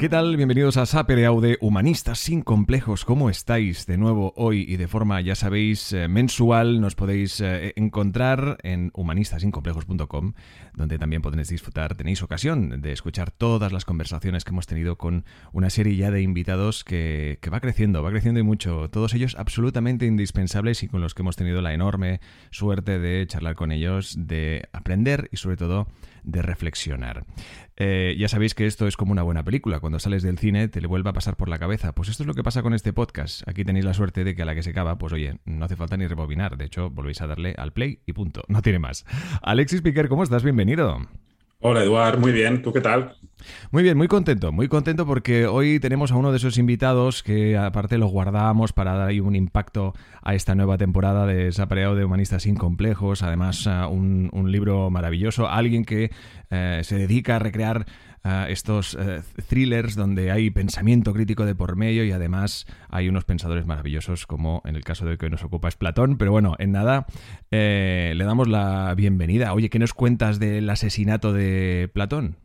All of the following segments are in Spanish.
¿Qué tal? Bienvenidos a Sapere Aude, Humanistas sin complejos. ¿Cómo estáis? De nuevo hoy y de forma, ya sabéis, eh, mensual nos podéis eh, encontrar en humanistasinComplejos.com, donde también podéis disfrutar, tenéis ocasión de escuchar todas las conversaciones que hemos tenido con una serie ya de invitados que, que va creciendo, va creciendo y mucho. Todos ellos absolutamente indispensables y con los que hemos tenido la enorme suerte de charlar con ellos, de aprender y sobre todo de reflexionar. Eh, ya sabéis que esto es como una buena película. Cuando sales del cine te le vuelve a pasar por la cabeza. Pues esto es lo que pasa con este podcast. Aquí tenéis la suerte de que a la que se acaba, pues oye, no hace falta ni rebobinar. De hecho, volvéis a darle al play y punto. No tiene más. Alexis Piquer, ¿cómo estás? Bienvenido. Hola Eduard, muy bien, ¿tú qué tal? Muy bien, muy contento, muy contento porque hoy tenemos a uno de esos invitados que aparte lo guardábamos para dar ahí un impacto a esta nueva temporada de Sapareado de Humanistas sin Complejos, además un, un libro maravilloso, alguien que eh, se dedica a recrear estos eh, thrillers donde hay pensamiento crítico de por medio y además hay unos pensadores maravillosos como en el caso de que hoy nos ocupa es Platón. Pero bueno, en nada, eh, le damos la bienvenida. Oye, ¿qué nos cuentas del asesinato de Platón?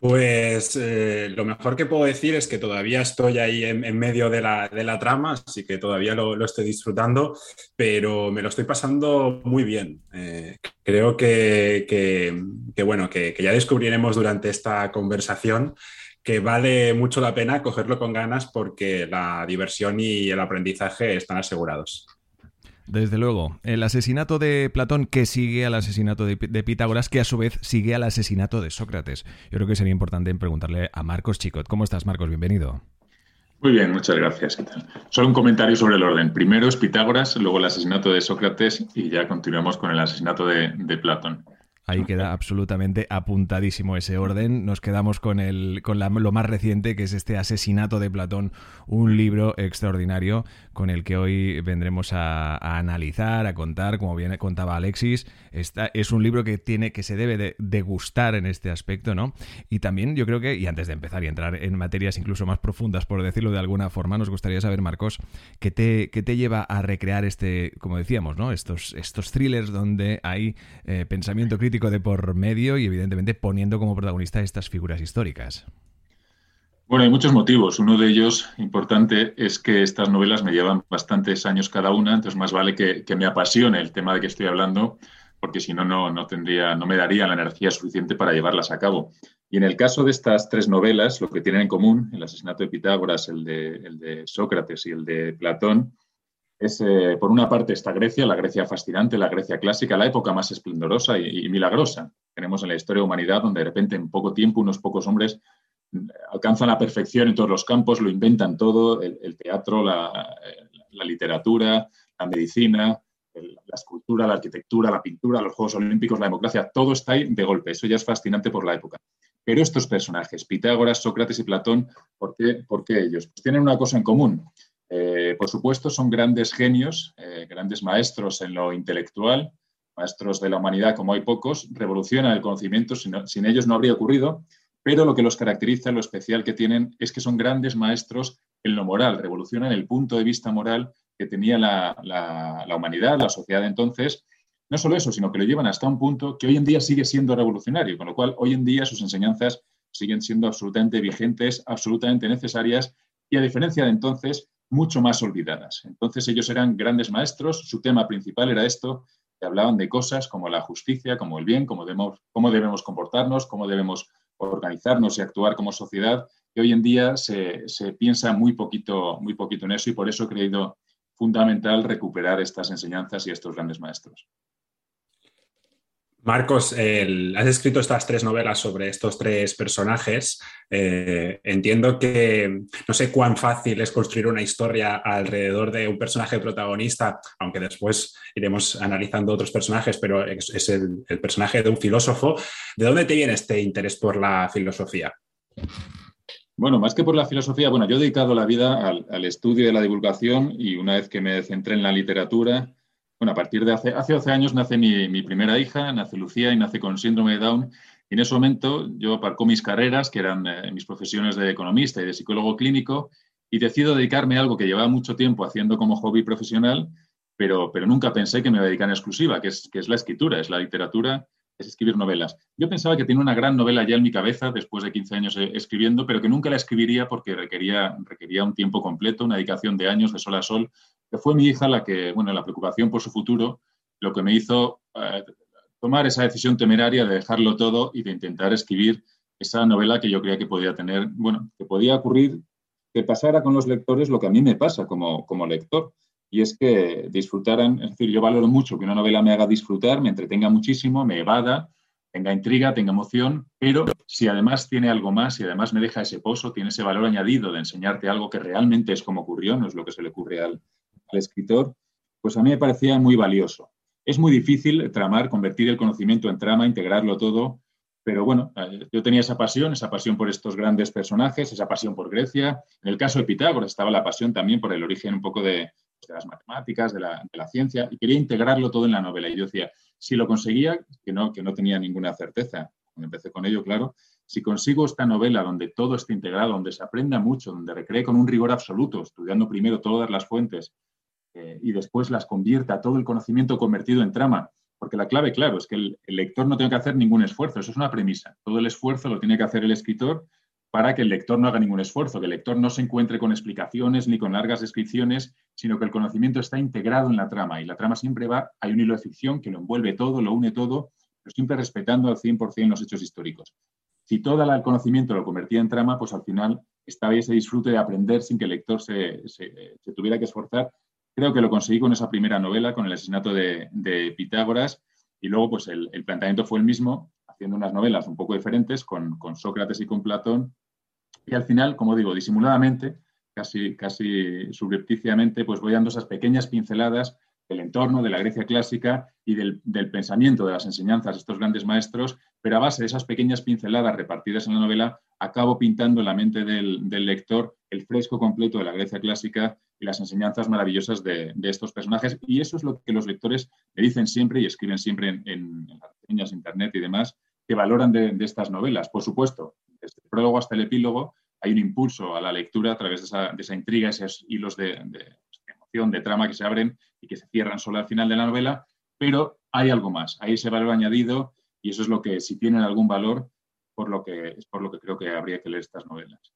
Pues eh, lo mejor que puedo decir es que todavía estoy ahí en, medio de la, trama, así que todavía lo, estoy disfrutando, pero me lo estoy pasando muy bien. Eh, creo que, bueno, que, ya descubriremos durante esta conversación que vale mucho la pena cogerlo con ganas porque la diversión y el aprendizaje están asegurados. Desde luego. El asesinato de Platón que sigue al asesinato de, Pitágoras, que a su vez sigue al asesinato de Sócrates. Yo creo que sería importante preguntarle a Marcos Chicot. ¿Cómo estás, Marcos? Bienvenido. Muy bien, muchas gracias. ¿Qué tal? Solo un comentario sobre el orden. Primero es Pitágoras, luego el asesinato de Sócrates y ya continuamos con el asesinato de Platón. Ahí queda absolutamente apuntadísimo ese orden. Nos quedamos con, el, con lo más reciente, que es este Asesinato de Platón, un libro extraordinario con el que hoy vendremos a, analizar, a contar, como bien contaba Alexis. Esta, es un libro que tiene que se debe de degustar en este aspecto, ¿no? Y también yo creo que, y antes de empezar y entrar en materias incluso más profundas, por decirlo de alguna forma, nos gustaría saber, Marcos, ¿qué te, qué te lleva a recrear este, como decíamos, ¿no? Estos, estos thrillers donde hay eh, pensamiento crítico de por medio y evidentemente poniendo como protagonista estas figuras históricas. Bueno, hay muchos motivos. Uno de ellos importante es que estas novelas me llevan bastantes años cada una, entonces más vale que, me apasione el tema de que estoy hablando, porque si no, no tendría, no me daría la energía suficiente para llevarlas a cabo. Y en el caso de estas tres novelas, lo que tienen en común, el asesinato de Pitágoras, el de, el de Sócrates y el de Platón, es, eh, por una parte, esta Grecia, la Grecia fascinante, la Grecia clásica, la época más esplendorosa y, milagrosa. Tenemos en la historia de humanidad donde de repente en poco tiempo unos pocos hombres mm, alcanzan la perfección en todos los campos, lo inventan todo, el, teatro, la, literatura, la medicina, la escultura, la arquitectura, la pintura, los Juegos Olímpicos, la democracia, todo está ahí de golpe. Eso ya es fascinante por la época. Pero estos personajes, Pitágoras, Sócrates y Platón, ¿por qué, por qué ellos? Pues tienen una cosa en común eh, por supuesto, son grandes genios, eh, grandes maestros en lo intelectual, maestros de la humanidad como hay pocos, revolucionan el conocimiento, sin, ellos no habría ocurrido, pero lo que los caracteriza, lo especial que tienen, es que son grandes maestros en lo moral, revolucionan el punto de vista moral que tenía la, la humanidad, la sociedad entonces. No solo eso, sino que lo llevan hasta un punto que hoy en día sigue siendo revolucionario, con lo cual hoy en día sus enseñanzas siguen siendo absolutamente vigentes, absolutamente necesarias y a diferencia de entonces, mucho más olvidadas. Entonces ellos eran grandes maestros, su tema principal era esto, que hablaban de cosas como la justicia, como el bien, cómo debemos, cómo debemos comportarnos, cómo debemos organizarnos y actuar como sociedad, que hoy en día se, se, piensa muy poquito, muy poquito en eso y por eso he creído fundamental recuperar estas enseñanzas y estos grandes maestros. Marcos, has escrito estas tres novelas sobre estos tres personajes. Eh, entiendo que no sé cuán fácil es construir una historia alrededor de un personaje protagonista, aunque después iremos analizando otros personajes, pero es, el, personaje de un filósofo. ¿De dónde te viene este interés por la filosofía? Bueno, más que por la filosofía, bueno, yo he dedicado la vida al, al estudio de la divulgación y una vez que me centré en la literatura, bueno, a partir de hace, hace 12 años nace mi, primera hija, nace Lucía y nace con síndrome de Down. Y en ese momento yo aparcó mis carreras, que eran eh, mis profesiones de economista y de psicólogo clínico, y decido dedicarme a algo que llevaba mucho tiempo haciendo como hobby profesional, pero, pero nunca pensé que me iba a dedicar en exclusiva, que es, que es la escritura, es la literatura, es escribir novelas. Yo pensaba que tenía una gran novela ya en mi cabeza después de 15 años eh, escribiendo, pero que nunca la escribiría porque requería, requería un tiempo completo, una dedicación de años de sol a sol, que fue mi hija la que, bueno, la preocupación por su futuro, lo que me hizo eh, tomar esa decisión temeraria de dejarlo todo y de intentar escribir esa novela que yo creía que podía tener, bueno, que podía ocurrir, que pasara con los lectores lo que a mí me pasa como, como lector, y es que disfrutaran, es decir, yo valoro mucho que una novela me haga disfrutar, me entretenga muchísimo, me evada, tenga intriga, tenga emoción, pero si además tiene algo más, si además me deja ese pozo, tiene ese valor añadido de enseñarte algo que realmente es como ocurrió, no es lo que se le ocurre al, al escritor, pues a mí me parecía muy valioso. Es muy difícil tramar, convertir el conocimiento en trama, integrarlo todo, pero bueno, eh, yo tenía esa pasión, esa pasión por estos grandes personajes, esa pasión por Grecia. En el caso de Pitágoras estaba la pasión también por el origen un poco de, las matemáticas, de la, ciencia, y quería integrarlo todo en la novela. Y yo decía, si lo conseguía, que no, que no tenía ninguna certeza, cuando empecé con ello, claro, si consigo esta novela donde todo esté integrado, donde se aprenda mucho, donde recree con un rigor absoluto, estudiando primero todas las fuentes eh, y después las convierta todo el conocimiento convertido en trama, porque la clave, claro, es que el, lector no tiene que hacer ningún esfuerzo, eso es una premisa. Todo el esfuerzo lo tiene que hacer el escritor para que el lector no haga ningún esfuerzo, que el lector no se encuentre con explicaciones ni con largas descripciones, sino que el conocimiento está integrado en la trama y la trama siempre va, hay un hilo de ficción que lo envuelve todo, lo une todo, pero siempre respetando al 100% los hechos históricos. Si todo el conocimiento lo convertía en trama, pues al final estaba ese disfrute de aprender sin que el lector se tuviera que esforzar Creo que lo conseguí con esa primera novela, con el asesinato de, Pitágoras, y luego pues el, planteamiento fue el mismo, haciendo unas novelas un poco diferentes con, Sócrates y con Platón, y al final, como digo, disimuladamente, casi, casi subrepticiamente, pues voy dando esas pequeñas pinceladas del entorno, de la Grecia clásica y del, pensamiento de las enseñanzas de estos grandes maestros, pero a base de esas pequeñas pinceladas repartidas en la novela, acabo pintando en la mente del, lector el fresco completo de la Grecia clásica y las enseñanzas maravillosas de, estos personajes. Y eso es lo que los lectores me dicen siempre y escriben siempre en, las reseñas, internet y demás, que valoran de, estas novelas. Por supuesto, desde el prólogo hasta el epílogo hay un impulso a la lectura a través de esa, de esa intriga, esos hilos de, de trama que se abren y que se cierran solo al final de la novela, pero hay algo más, hay ese valor añadido y eso es lo que, si tienen algún valor, por lo que, es por lo que creo que habría que leer estas novelas.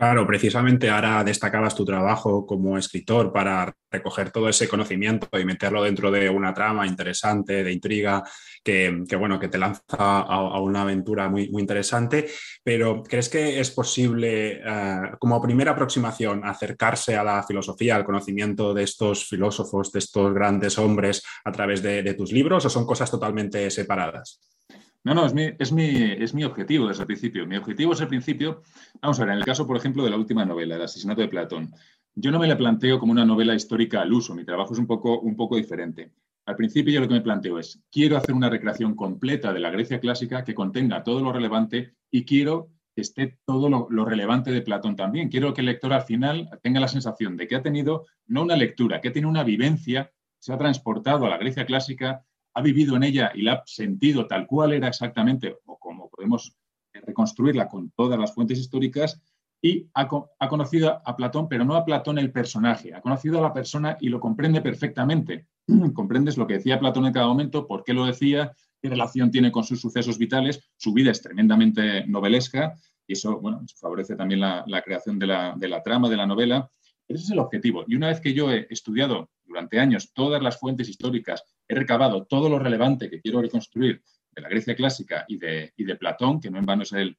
Claro, precisamente ahora destacabas tu trabajo como escritor para recoger todo ese conocimiento y meterlo dentro de una trama interesante, de intriga, que, bueno, que te lanza a, una aventura muy, muy, interesante. Pero ¿crees que es posible, eh, como primera aproximación, acercarse a la filosofía, al conocimiento de estos filósofos, de estos grandes hombres a través de tus libros o son cosas totalmente separadas? No, no, es mi, es, mi, es mi objetivo desde el principio. Mi objetivo es el principio, vamos a ver, en el caso, por ejemplo, de la última novela, El asesinato de Platón, yo no me la planteo como una novela histórica al uso, mi trabajo es un poco, un poco diferente. Al principio yo lo que me planteo es, quiero hacer una recreación completa de la Grecia clásica que contenga todo lo relevante y quiero que esté todo lo, lo, relevante de Platón también. Quiero que el lector al final tenga la sensación de que ha tenido no una lectura, que tiene una vivencia, se ha transportado a la Grecia clásica ha vivido en ella y la ha sentido tal cual era exactamente, o como podemos reconstruirla con todas las fuentes históricas, y ha, conocido a Platón, pero no a Platón el personaje, ha conocido a la persona y lo comprende perfectamente. Comprendes lo que decía Platón en cada momento, por qué lo decía, qué relación tiene con sus sucesos vitales, su vida es tremendamente novelesca y eso, favorece también la, creación de la, de la, trama de la novela. Ese es el objetivo. Y una vez que yo he estudiado durante años todas las fuentes históricas he recabado todo lo relevante que quiero reconstruir de la Grecia clásica y de, de Platón, que no en vano es el,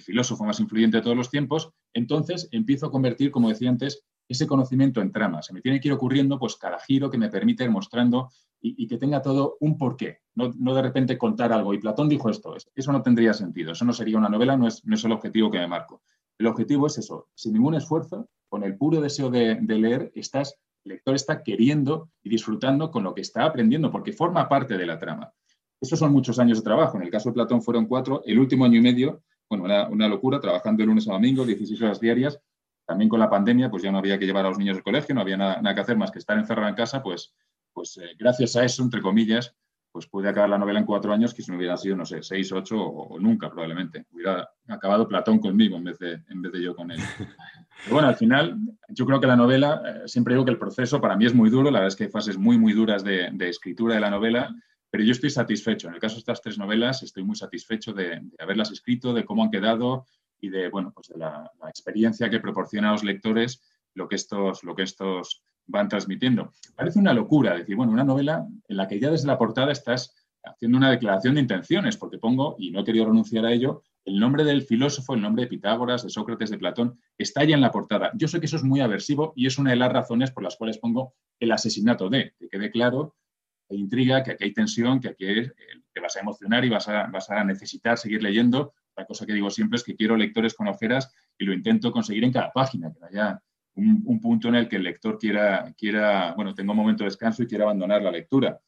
filósofo más influyente de todos los tiempos, entonces empiezo a convertir, como decía antes, ese conocimiento en trama. Se me tiene que ir ocurriendo pues, cada giro que me permite ir mostrando y, que tenga todo un porqué, no, no, de repente contar algo. Y Platón dijo esto, eso no tendría sentido, eso no sería una novela, no es, no es el objetivo que me marco. El objetivo es eso, sin ningún esfuerzo, con el puro deseo de, de leer, estás el lector está queriendo y disfrutando con lo que está aprendiendo, porque forma parte de la trama. Esos son muchos años de trabajo. En el caso de Platón fueron cuatro. El último año y medio, bueno, era una locura, trabajando de lunes a domingo, 16 horas diarias. También con la pandemia, pues ya no había que llevar a los niños al colegio, no había nada, que hacer más que estar encerrado en casa, pues, pues eh, gracias a eso, entre comillas, pues pude acabar la novela en cuatro años, que si no hubiera sido, no sé, seis, ocho o, nunca probablemente. Hubiera acabado Platón conmigo en vez de, en vez de yo con él. bueno, al final, yo creo que la novela, eh, siempre digo que el proceso para mí es muy duro, la verdad es que hay fases muy, muy duras de, escritura de la novela, pero yo estoy satisfecho. En el caso de estas tres novelas, estoy muy satisfecho de, haberlas escrito, de cómo han quedado y de, bueno, pues de la, experiencia que proporciona a los lectores lo que, estos, lo que estos van transmitiendo. Parece una locura decir, bueno, una novela en la que ya desde la portada estás haciendo una declaración de intenciones, porque pongo, y no he querido renunciar a ello, el nombre del filósofo, el nombre de Pitágoras, de Sócrates, de Platón, está ya en la portada. Yo sé que eso es muy aversivo y es una de las razones por las cuales pongo el asesinato de, que quede claro, hay intriga, que aquí hay tensión, que aquí eh, te vas a emocionar y vas a, vas a necesitar seguir leyendo. La cosa que digo siempre es que quiero lectores con ojeras y lo intento conseguir en cada página, que haya un, un, punto en el que el lector quiera, quiera, bueno, tenga un momento de descanso y quiera abandonar la lectura.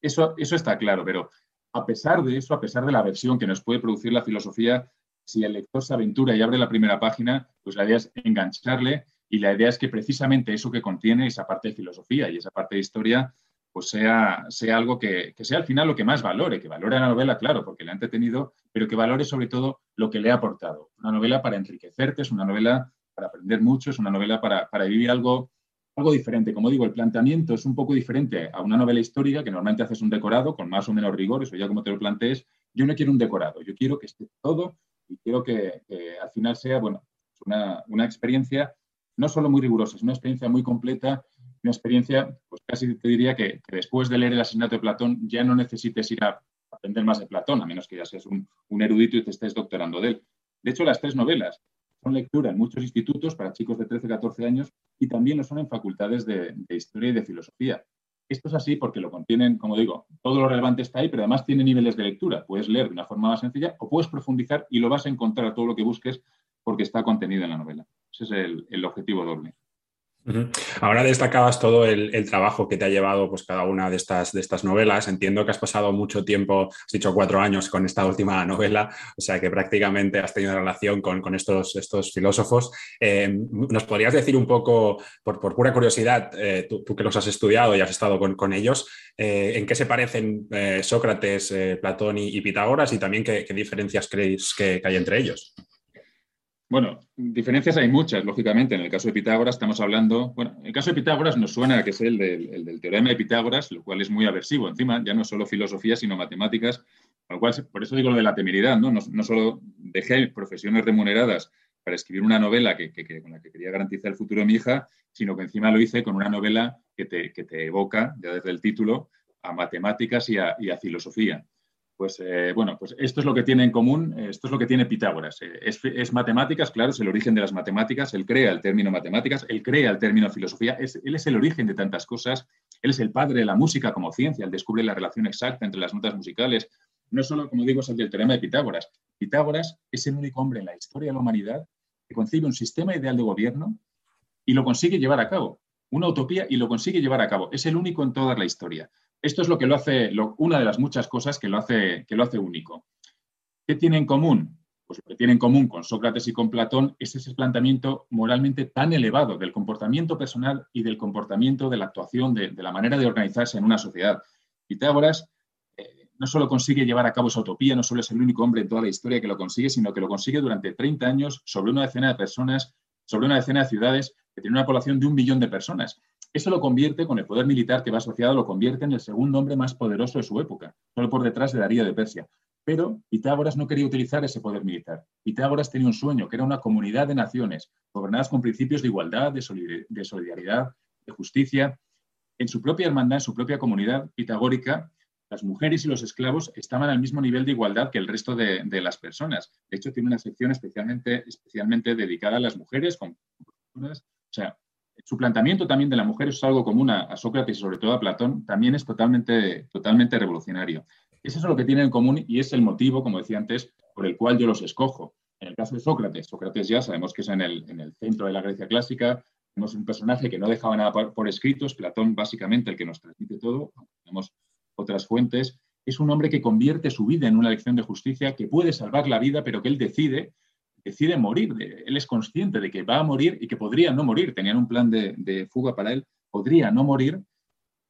Eso, eso está claro, pero a pesar de eso, a pesar de la versión que nos puede producir la filosofía, si el lector se aventura y abre la primera página, pues la idea es engancharle y la idea es que precisamente eso que contiene esa parte de filosofía y esa parte de historia, pues sea, sea algo que, sea al final lo que más valore, que valore la novela, claro, porque le ha entretenido, pero que valore sobre todo lo que le ha aportado. Una novela para enriquecerte, es una novela para aprender mucho, es una novela para, para vivir algo algo diferente. Como digo, el planteamiento es un poco diferente a una novela histórica que normalmente haces un decorado con más o menos rigor, eso ya como te lo plantees. Yo no quiero un decorado, yo quiero que esté todo y quiero que, al final sea, bueno, una, una, experiencia no solo muy rigurosa, es una experiencia muy completa, una experiencia, pues casi te diría que, después de leer el asesinato de Platón ya no necesites ir a aprender más de Platón, a menos que ya seas un, un erudito y te estés doctorando de él. De hecho, las tres novelas, son lectura en muchos institutos para chicos de 13, 14 años y también lo son en facultades de, historia y de filosofía. Esto es así porque lo contienen, como digo, todo lo relevante está ahí, pero además tiene niveles de lectura. Puedes leer de una forma más sencilla o puedes profundizar y lo vas a encontrar todo lo que busques porque está contenido en la novela. Ese es el objetivo doble. Ahora destacabas todo el, trabajo que te ha llevado pues, cada una de estas, de estas novelas. Entiendo que has pasado mucho tiempo, has dicho cuatro años con esta última novela, o sea que prácticamente has tenido relación con, estos, estos filósofos. Eh, ¿Nos podrías decir un poco, por, pura curiosidad, eh, tú, que los has estudiado y has estado con, ellos, eh, en qué se parecen Sócrates, Platón y, Pitágoras y también qué, diferencias creéis que hay entre ellos? Bueno, diferencias hay muchas, lógicamente. En el caso de Pitágoras estamos hablando, bueno, en el caso de Pitágoras nos suena que es el del, teorema de Pitágoras, lo cual es muy aversivo. Encima, ya no solo filosofía, sino matemáticas, lo cual, por eso digo lo de la temeridad, ¿no? No, solo dejé profesiones remuneradas para escribir una novela con la que quería garantizar el futuro de mi hija, sino que encima lo hice con una novela que te evoca, ya desde el título, a matemáticas y a filosofía. Pues eh, bueno, pues esto es lo que tiene en común, esto es lo que tiene Pitágoras. Eh, es, matemáticas, claro, es el origen de las matemáticas, él crea el término matemáticas, él crea el término filosofía, él es el origen de tantas cosas, él es el padre de la música como ciencia, él descubre la relación exacta entre las notas musicales. No solo, como digo, es el del teorema de Pitágoras. Pitágoras es el único hombre en la historia de la humanidad que concibe un sistema ideal de gobierno y lo consigue llevar a cabo. Una utopía y lo consigue llevar a cabo. Es el único en toda la historia. Esto es lo que lo hace, una de las muchas cosas que lo, hace, que lo hace único. ¿Qué tiene en común? Pues lo que tiene en común con Sócrates y con Platón es ese planteamiento moralmente tan elevado del comportamiento personal y del comportamiento, de la actuación, de, la manera de organizarse en una sociedad. Pitágoras eh, no solo consigue llevar a cabo esa utopía, no solo es el único hombre en toda la historia que lo consigue, sino que lo consigue durante 30 años sobre una decena de personas, sobre una decena de ciudades que tiene una población de un billón de personas. Eso lo convierte, con el poder militar que va asociado, lo convierte en el segundo hombre más poderoso de su época, solo por detrás de Darío de Persia. Pero Pitágoras no quería utilizar ese poder militar. Pitágoras tenía un sueño, que era una comunidad de naciones, gobernadas con principios de igualdad, de solidaridad, de justicia. En su propia hermandad, en su propia comunidad pitagórica, las mujeres y los esclavos estaban al mismo nivel de igualdad que el resto de, las personas. De hecho, tiene una sección especialmente, especialmente dedicada a las mujeres, con, o sea, su planteamiento también de la mujer es algo común a, Sócrates y sobre todo a Platón, también es totalmente, totalmente revolucionario. Eso es lo que tienen en común y es el motivo, como decía antes, por el cual yo los escojo. En el caso de Sócrates, Sócrates ya sabemos que es en el, en el centro de la Grecia clásica, tenemos un personaje que no dejaba nada por, escrito, es Platón básicamente el que nos transmite todo, tenemos otras fuentes, es un hombre que convierte su vida en una lección de justicia, que puede salvar la vida, pero que él decide decide morir. Él es consciente de que va a morir y que podría no morir. Tenían un plan de, fuga para él. Podría no morir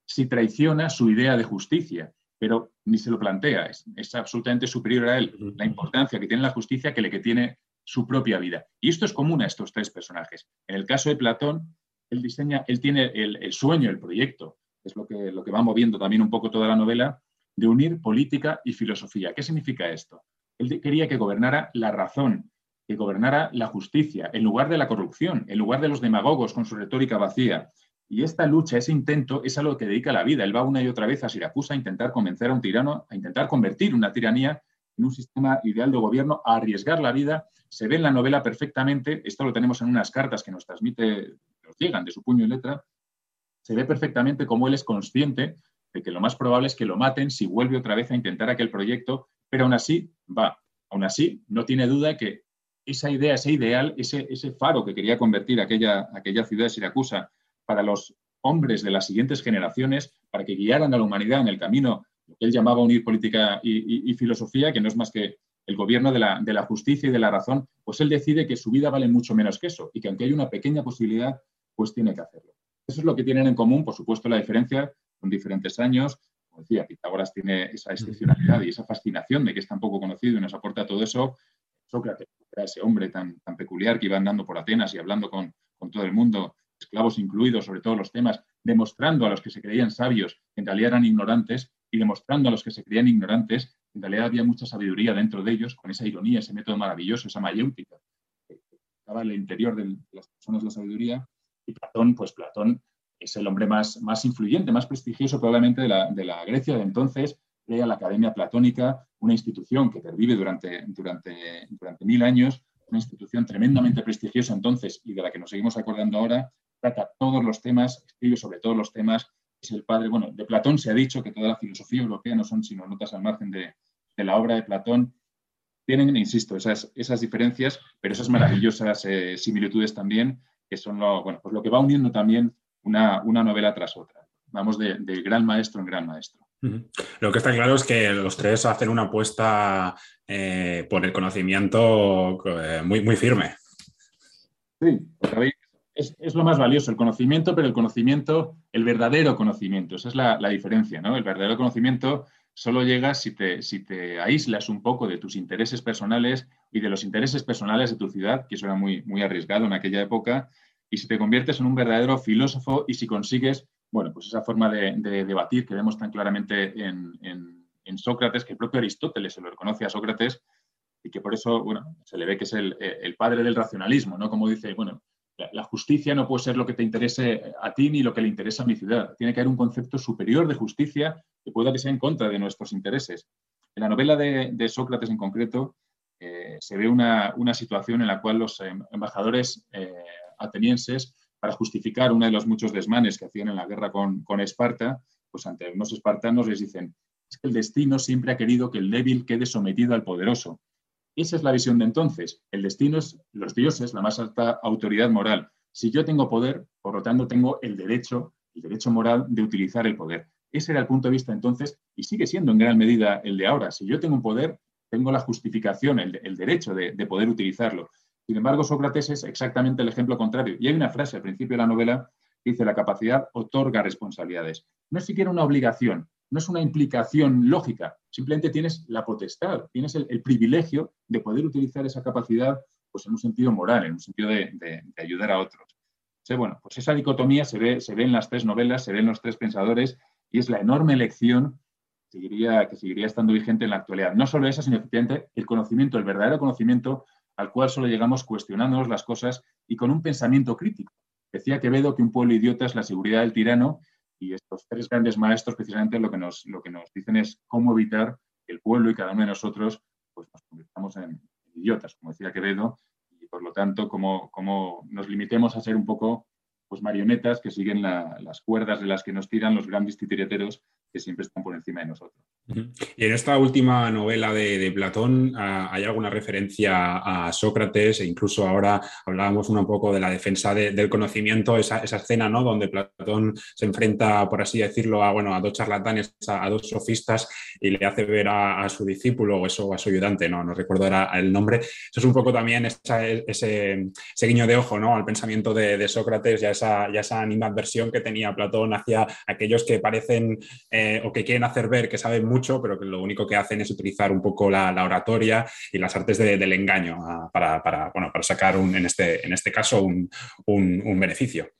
si traiciona su idea de justicia, pero ni se lo plantea. Es, absolutamente superior a él la importancia que tiene la justicia que, le, que tiene su propia vida. Y esto es común a estos tres personajes. En el caso de Platón, él diseña, él tiene el, sueño, el proyecto, es lo que, lo que va moviendo también un poco toda la novela, de unir política y filosofía. ¿Qué significa esto? Él quería que gobernara la razón, que gobernara la justicia, en lugar de la corrupción, en lugar de los demagogos con su retórica vacía. Y esta lucha, ese intento, es a lo que dedica la vida. Él va una y otra vez a Siracusa a intentar convencer a un tirano, a intentar convertir una tiranía en un sistema ideal de gobierno, a arriesgar la vida. Se ve en la novela perfectamente, esto lo tenemos en unas cartas que nos transmite, nos llegan de su puño y letra, se ve perfectamente cómo él es consciente de que lo más probable es que lo maten si vuelve otra vez a intentar aquel proyecto, pero aún así va. Aún así, no tiene duda que esa idea, ese ideal, ese, ese faro que quería convertir aquella, aquella ciudad de Siracusa para los hombres de las siguientes generaciones, para que guiaran a la humanidad en el camino que él llamaba unir política y, filosofía, que no es más que el gobierno de la, de la, justicia y de la razón, pues él decide que su vida vale mucho menos que eso y que aunque hay una pequeña posibilidad, pues tiene que hacerlo. Eso es lo que tienen en común, por supuesto, la diferencia con diferentes años. Como decía, Pitágoras tiene esa excepcionalidad y esa fascinación de que es tan poco conocido y nos aporta todo eso. Sócrates era ese hombre tan, peculiar que iba andando por Atenas y hablando con, todo el mundo, esclavos incluidos, sobre todos los temas, demostrando a los que se creían sabios que en realidad eran ignorantes y demostrando a los que se creían ignorantes que en realidad había mucha sabiduría dentro de ellos, con esa ironía, ese método maravilloso, esa mayéutica que estaba en el interior de las personas la sabiduría. Y Platón, pues Platón es el hombre más, influyente, más prestigioso probablemente de la, de la Grecia de entonces, crea la Academia Platónica, una institución que pervive durante, durante, durante mil años, una institución tremendamente prestigiosa entonces y de la que nos seguimos acordando ahora, trata todos los temas, escribe sobre todos los temas, es el padre, bueno, de Platón se ha dicho que toda la filosofía europea no son sino notas al margen de, la obra de Platón. Tienen, insisto, esas, esas diferencias, pero esas maravillosas eh, similitudes también, que son lo, bueno, pues lo que va uniendo también una, una novela tras otra. Vamos de, gran maestro en gran maestro. Lo que está claro es que los tres hacen una apuesta eh, por el conocimiento eh, muy, muy firme. Sí, es, es, lo más valioso, el conocimiento, pero el conocimiento, el verdadero conocimiento, esa es la, la diferencia, ¿no? El verdadero conocimiento solo llega si te, si te aíslas un poco de tus intereses personales y de los intereses personales de tu ciudad, que eso era muy, muy arriesgado en aquella época, y si te conviertes en un verdadero filósofo y si consigues, bueno, pues esa forma de, debatir que vemos tan claramente en, Sócrates, que el propio Aristóteles se lo reconoce a Sócrates y que por eso, se le ve que es el, el padre del racionalismo, ¿no? Como dice, bueno, la justicia no puede ser lo que te interese a ti ni lo que le interesa a mi ciudad. Tiene que haber un concepto superior de justicia que pueda que en contra de nuestros intereses. En la novela de, Sócrates en concreto eh, se ve una, situación en la cual los em, embajadores eh, atenienses, para justificar uno de los muchos desmanes que hacían en la guerra con, Esparta, pues ante unos espartanos les dicen, es que el destino siempre ha querido que el débil quede sometido al poderoso. Esa es la visión de entonces. El destino es los dioses, la más alta autoridad moral. Si yo tengo poder, por lo tanto tengo el derecho, el derecho moral de utilizar el poder. Ese era el punto de vista entonces y sigue siendo en gran medida el de ahora. Si yo tengo un poder, tengo la justificación, el, derecho de, poder utilizarlo. Sin embargo, Sócrates es exactamente el ejemplo contrario. Y hay una frase al principio de la novela que dice, la capacidad otorga responsabilidades. No es siquiera una obligación, no es una implicación lógica, simplemente tienes la potestad, tienes el, privilegio de poder utilizar esa capacidad pues, en un sentido moral, en un sentido de, ayudar a otros. bueno, pues esa dicotomía se ve, se ve en las tres novelas, se ve en los tres pensadores y es la enorme lección que seguiría, que seguiría estando vigente en la actualidad. No solo esa, sino efectivamente el conocimiento, el verdadero conocimiento al cual solo llegamos cuestionándonos las cosas y con un pensamiento crítico. Decía Quevedo que un pueblo idiota es la seguridad del tirano y estos tres grandes maestros precisamente lo que nos, lo que nos dicen es cómo evitar que el pueblo y cada uno de nosotros pues, nos convirtamos en, idiotas, como decía Quevedo, y por lo tanto, cómo, cómo nos limitemos a ser un poco pues, marionetas que siguen las cuerdas de las que nos tiran los grandes titiriteros que siempre están por encima de nosotros. Y en esta última novela de, Platón ah, hay alguna referencia a Sócrates e incluso ahora hablábamos un poco de la defensa del conocimiento, esa, escena ¿no? donde Platón se enfrenta, por así decirlo, a, bueno, a dos charlatanes, a, dos sofistas y le hace ver a, su discípulo o eso, a su ayudante, no, no recuerdo el nombre. Eso es un poco también ese, guiño de ojo ¿no? al pensamiento de, Sócrates y a esa, y esa animadversión que tenía Platón hacia aquellos que parecen eh, o que quieren hacer ver que saben mucho pero que lo único que hacen es utilizar un poco la, oratoria y las artes del engaño ah, para, bueno, para sacar, un, en, este, en este caso, un, beneficio.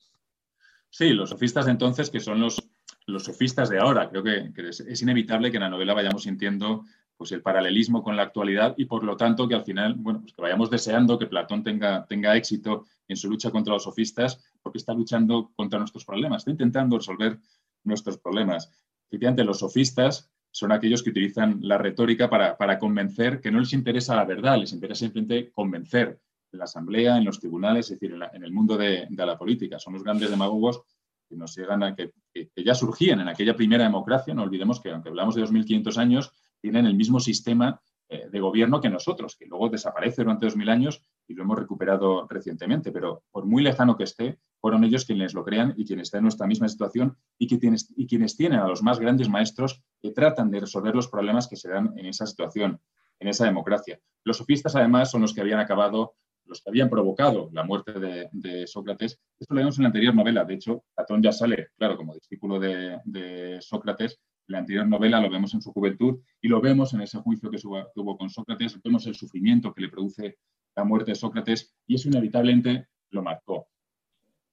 Sí, los sofistas de entonces, que son los, los sofistas de ahora. Creo que, es, inevitable que en la novela vayamos sintiendo pues, el paralelismo con la actualidad y por lo tanto que al final, bueno, pues que vayamos deseando que Platón tenga, tenga éxito en su lucha contra los sofistas porque está luchando contra nuestros problemas, está intentando resolver nuestros problemas. Efectivamente, los sofistas son aquellos que utilizan la retórica para, para, convencer que no les interesa la verdad, les interesa simplemente convencer en la asamblea, en los tribunales, es decir, en, el mundo de, la política. Son los grandes demagogos que nos llegan a que, que, ya surgían en aquella primera democracia. No olvidemos que, aunque hablamos de 2.500 años, tienen el mismo sistema eh, de gobierno que nosotros, que luego desaparece durante 2.000 años y lo hemos recuperado recientemente. Pero por muy lejano que esté, fueron ellos quienes lo crean y quienes están en nuestra misma situación y, quienes tienen a los más grandes maestros que tratan de resolver los problemas que se dan en esa situación, en esa democracia. Los sofistas, además, son los que habían acabado, los que habían provocado la muerte de, Sócrates. Esto lo vemos en la anterior novela. De hecho, Platón ya sale, claro, como discípulo de, Sócrates. En la anterior novela lo vemos en su juventud y lo vemos en ese juicio que tuvo con Sócrates. Vemos el sufrimiento que le produce la muerte de Sócrates y eso inevitablemente lo marcó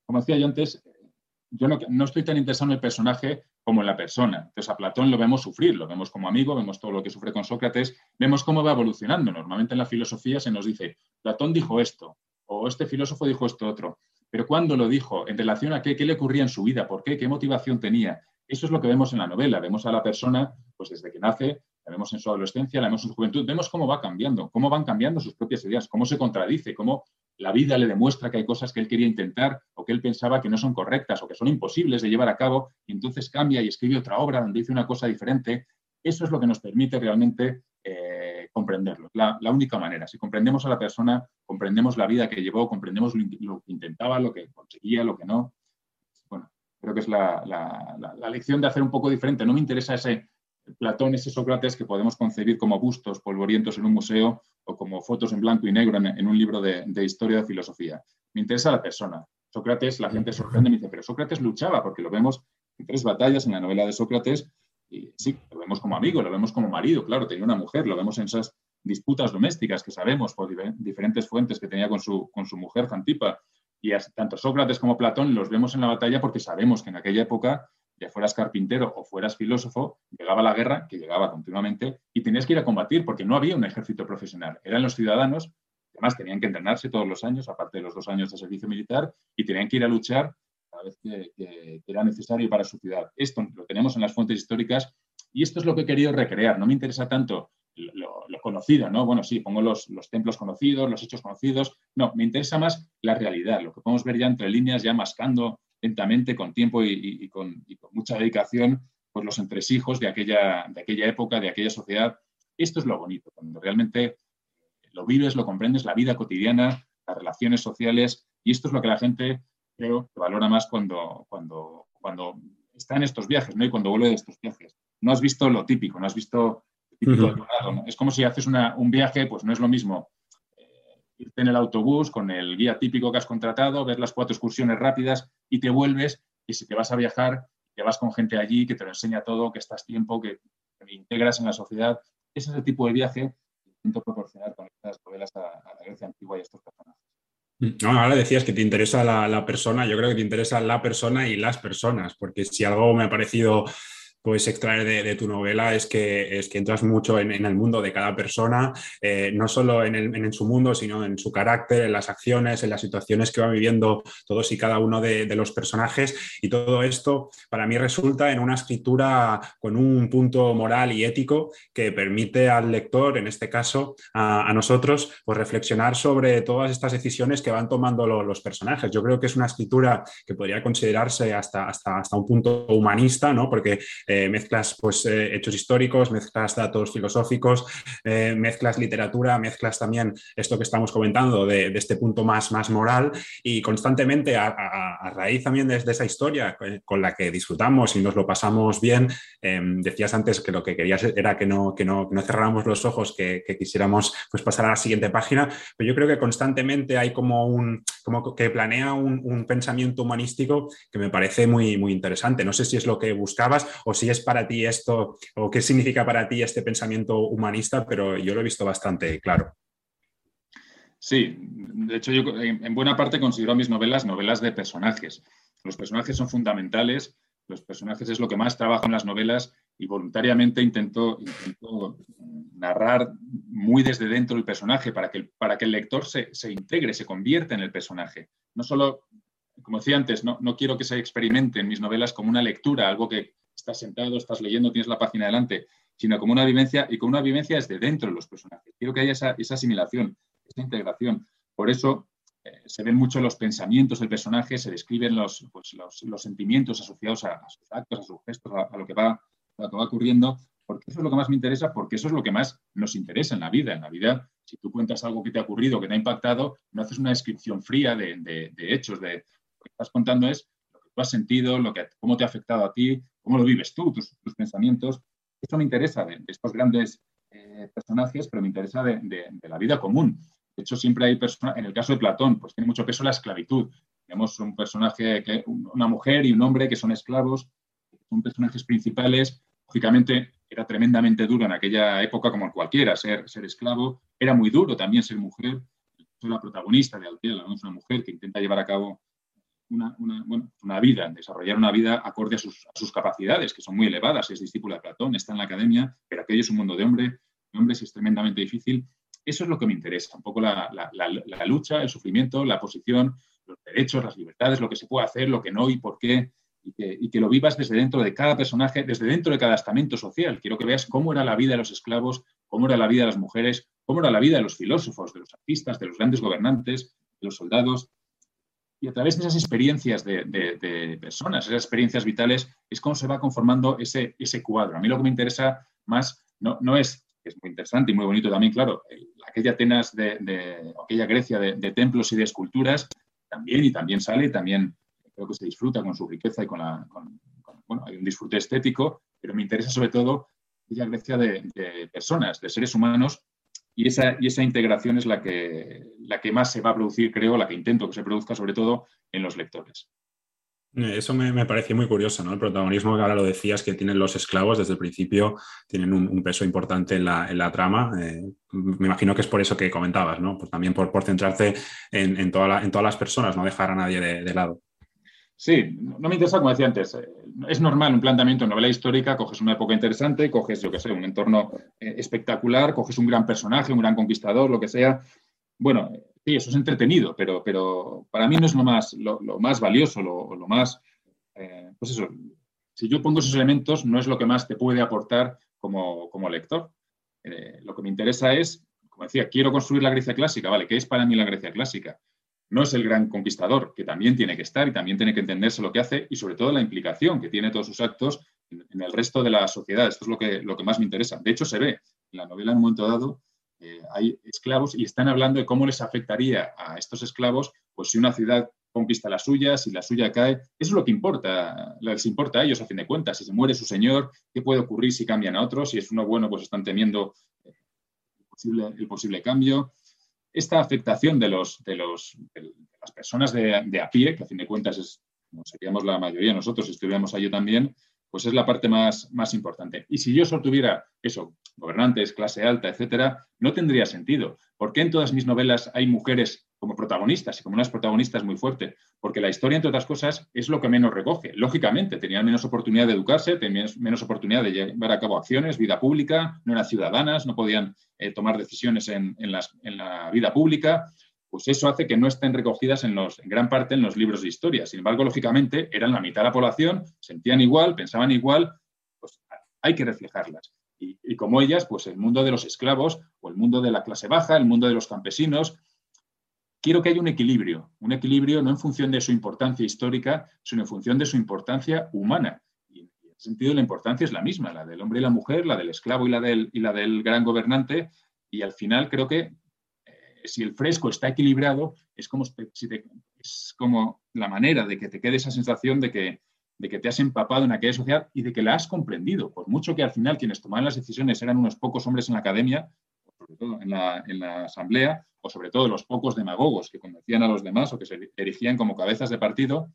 como decía yo antes, yo no, estoy tan interesado en el personaje como en la persona. Entonces a Platón lo vemos sufrir, lo vemos como amigo, vemos todo lo que sufre con Sócrates, vemos cómo va evolucionando. Normalmente en la filosofía se nos dice, Platón dijo esto, o este filósofo dijo esto otro, pero ¿cuándo lo dijo? ¿En relación a qué? ¿Qué le ocurría en su vida? ¿Por qué? ¿Qué motivación tenía? Eso es lo que vemos en la novela. Vemos a la persona, pues desde que nace, la vemos en su adolescencia, la vemos en su juventud, vemos cómo va cambiando, cómo van cambiando sus propias ideas, cómo se contradice, cómo la vida le demuestra que hay cosas que él quería intentar o que él pensaba que no son correctas o que son imposibles de llevar a cabo y entonces cambia y escribe otra obra donde dice una cosa diferente. Eso es lo que nos permite realmente eh, comprenderlo. La, única manera. Si comprendemos a la persona, comprendemos la vida que llevó, comprendemos lo, que intentaba, lo que conseguía, lo que no. Bueno, creo que es la, la lección de hacer un poco diferente. No me interesa ese Platón, ese Sócrates que podemos concebir como bustos polvorientos en un museo o como fotos en blanco y negro en, un libro de, historia de filosofía. Me interesa la persona. Sócrates, la gente sorprende y me dice, pero Sócrates luchaba, porque lo vemos en tres batallas en la novela de Sócrates, y sí, lo vemos como amigo, lo vemos como marido, claro, tenía una mujer, lo vemos en esas disputas domésticas que sabemos por diferentes fuentes que tenía con su, con su mujer, Jantipa, y tanto Sócrates como Platón los vemos en la batalla porque sabemos que en aquella época ya fueras carpintero o fueras filósofo, llegaba la guerra, que llegaba continuamente, y tenías que ir a combatir porque no había un ejército profesional. Eran los ciudadanos, además tenían que entrenarse todos los años, aparte de los dos años de servicio militar, y tenían que ir a luchar cada vez que, era necesario para su ciudad. Esto lo tenemos en las fuentes históricas y esto es lo que he querido recrear. No me interesa tanto lo, conocido, ¿no? Bueno, sí, pongo los, los, templos conocidos, los hechos conocidos. No, me interesa más la realidad, lo que podemos ver ya entre líneas, ya mascando lentamente, con tiempo y, con, mucha dedicación, pues los entresijos de aquella, de aquella época, de aquella sociedad. Esto es lo bonito, cuando realmente lo vives, lo comprendes, la vida cotidiana, las relaciones sociales, y esto es lo que la gente creo que valora más cuando, cuando, cuando está en estos viajes, ¿no? Y cuando vuelve de estos viajes. No has visto lo típico, no has visto típico Es como si haces un viaje, pues no es lo mismo irte en el autobús con el guía típico que has contratado, ver las cuatro excursiones rápidas y te vuelves. Y si te vas a viajar, te vas con gente allí que te lo enseña todo, que estás tiempo, que te integras en la sociedad. Ese es el tipo de viaje que intento proporcionar con estas novelas a, la Grecia antigua y a estos personajes. Mm, ahora decías que te interesa la, persona, yo creo que te interesa la persona y las personas, porque si algo me ha parecido puedes extraer de, tu novela es que, es que entras mucho en, el mundo de cada persona, eh, no solo en, su mundo, sino en su carácter, en las acciones, en las situaciones que va viviendo todos y cada uno de, los personajes. Y todo esto para mí resulta en una escritura con un punto moral y ético que permite al lector, en este caso a, nosotros, pues reflexionar sobre todas estas decisiones que van tomando los personajes. Yo creo que es una escritura que podría considerarse hasta, hasta, hasta un punto humanista, ¿no? porque eh, mezclas pues, eh, hechos históricos, mezclas datos filosóficos, eh, mezclas literatura, mezclas también esto que estamos comentando de, este punto más, más moral y constantemente a, raíz también de, esa historia con la que disfrutamos y nos lo pasamos bien, em, decías antes que lo que querías era que no, que no, cerráramos los ojos, que, quisiéramos pues, pasar a la siguiente página, pero yo creo que constantemente hay como un, como que planea un pensamiento humanístico que me parece muy, muy interesante. No sé si es lo que buscabas o si es para ti esto o qué significa para ti este pensamiento humanista, pero yo lo he visto bastante claro. Sí, de hecho yo en buena parte considero mis novelas novelas de personajes. Los personajes son fundamentales, los personajes es lo que más trabajo en las novelas y voluntariamente intento, narrar muy desde dentro del personaje para que, para que el lector se, se, integre, se convierta en el personaje. No solo, como decía antes, no, no quiero que se experimente en mis novelas como una lectura, algo que estás sentado, estás leyendo, tienes la página delante, sino como una vivencia y con una vivencia desde dentro de los personajes. Quiero que haya esa, esa asimilación, esa integración. Por eso eh, se ven mucho los pensamientos del personaje, se describen los, pues, los, los sentimientos asociados a, a, sus actos, a sus gestos, a, a lo que va lo que va ocurriendo, porque eso es lo que más me interesa, porque eso es lo que más nos interesa en la vida. En la vida, si tú cuentas algo que te ha ocurrido, que te ha impactado, no haces una descripción fría de, de, de hechos, de lo que estás contando es lo que tú has sentido, lo que, cómo te ha afectado a ti, cómo lo vives tú, tus, pensamientos. Eso me interesa de, estos grandes eh, personajes, pero me interesa de, la vida común. De hecho, siempre hay personas, en el caso de Platón, pues tiene mucho peso la esclavitud. Tenemos un personaje, una mujer y un hombre que son esclavos, son personajes principales Lógicamente, era tremendamente duro en aquella época, como cualquiera, ser, ser esclavo. Era muy duro también ser mujer. Soy la protagonista de ¿no? es una mujer que intenta llevar a cabo una, una, bueno, una vida, desarrollar una vida acorde a sus, a sus, capacidades, que son muy elevadas. Es discípula de Platón, está en la academia, pero aquello es un mundo de, hombre, de hombres y es tremendamente difícil. Eso es lo que me interesa, un poco la, la, la, lucha, el sufrimiento, la posición, los derechos, las libertades, lo que se puede hacer, lo que no y por qué y que, lo vivas desde dentro de cada personaje, desde dentro de cada estamento social. Quiero que veas cómo era la vida de los esclavos, cómo era la vida de las mujeres, cómo era la vida de los filósofos, de los artistas, de los grandes gobernantes, de los soldados. Y a través de esas experiencias de, personas, esas experiencias vitales, es cómo se va conformando ese, ese cuadro. A mí lo que me interesa más no, no es, es muy interesante y muy bonito también, claro, aquella Atenas de, aquella Grecia de, templos y de esculturas, también y también sale, también creo que se disfruta con su riqueza y con la... bueno, hay un disfrute estético, pero me interesa sobre todo la Grecia de, personas, de seres humanos, y esa, y esa integración es la que, la que más se va a producir, creo, la que intento que se produzca sobre todo en los lectores. Eso me, me pareció muy curioso, ¿no? El protagonismo que ahora lo decías que tienen los esclavos desde el principio, tienen un, peso importante en la, en la trama. Eh, me imagino que es por eso que comentabas, ¿no? Pues también por, por centrarte en, en, en, todas las personas, no dejar a nadie de lado. Sí, no me interesa, como decía antes, eh, es normal un planteamiento en novela histórica, coges una época interesante, coges, yo qué sé, un entorno eh, espectacular, coges un gran personaje, un gran conquistador, lo que sea. Bueno, sí, eso es entretenido, pero, pero para mí no es lo más, lo, más valioso, lo, más, eh, pues eso, si yo pongo esos elementos, no es lo que más te puede aportar como, como lector. Lo que me interesa es, como decía, quiero construir la Grecia clásica, ¿vale? ¿Qué es para mí la Grecia clásica? No es el gran conquistador, que también tiene que estar y también tiene que entenderse lo que hace y sobre todo la implicación que tiene todos sus actos en, el resto de la sociedad. Esto es lo que, lo que más me interesa. De hecho, se ve en la novela en un momento dado, eh, hay esclavos y están hablando de cómo les afectaría a estos esclavos, pues si una ciudad conquista la suya, si la suya cae, eso es lo que importa, les importa a ellos a fin de cuentas, si se muere su señor, qué puede ocurrir si cambian a otros, si es uno bueno, pues están temiendo eh, el posible, el posible cambio, esta afectación de, los, de, los, de las personas de, de, a pie, que a fin de cuentas es como seríamos la mayoría nosotros si estuviéramos allí también, pues es la parte más, más importante. Y si yo solo tuviera eso, gobernantes, clase alta, etcétera, no tendría sentido. ¿Por qué en todas mis novelas hay mujeres como protagonistas y como unas protagonistas muy fuertes? Porque la historia, entre otras cosas, es lo que menos recoge. Lógicamente, tenían menos oportunidad de educarse, tenían menos oportunidad de llevar a cabo acciones, vida pública, no eran ciudadanas, no podían eh, tomar decisiones en, en, la vida pública pues eso hace que no estén recogidas en, los, en gran parte en los libros de historia. Sin embargo, lógicamente, eran la mitad de la población, sentían igual, pensaban igual, pues hay que reflejarlas. Y, y, como ellas, pues el mundo de los esclavos o el mundo de la clase baja, el mundo de los campesinos, quiero que haya un equilibrio, un equilibrio no en función de su importancia histórica, sino en función de su importancia humana. Y en ese sentido la importancia es la misma, la del hombre y la mujer, la del esclavo y la del, y la del gran gobernante. Y al final creo que si el fresco está equilibrado, es como, si te, es como la manera de que te quede esa sensación de que, de que te has empapado en aquella sociedad y de que la has comprendido. Por mucho que al final quienes tomaban las decisiones eran unos pocos hombres en la academia, sobre todo en la, asamblea, o sobre todo los pocos demagogos que convencían a los demás o que se erigían como cabezas de partido,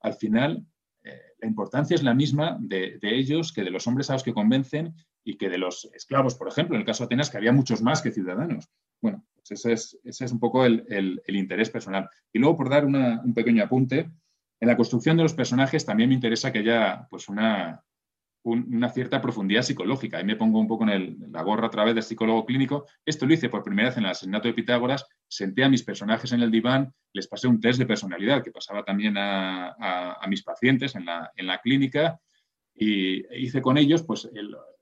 al final eh, la importancia es la misma de, ellos que de los hombres a los que convencen y que de los esclavos, por ejemplo, en el caso de Atenas, que había muchos más que ciudadanos. Bueno, pues ese es, ese es un poco el, interés personal. Y luego, por dar un pequeño apunte, en la construcción de los personajes también me interesa que haya pues, una, una cierta profundidad psicológica. Ahí me pongo un poco en la gorra a través del psicólogo clínico. Esto lo hice por primera vez en el asesinato de Pitágoras. Senté a mis personajes en el diván, les pasé un test de personalidad que pasaba también a, mis pacientes en la, clínica y hice con ellos pues,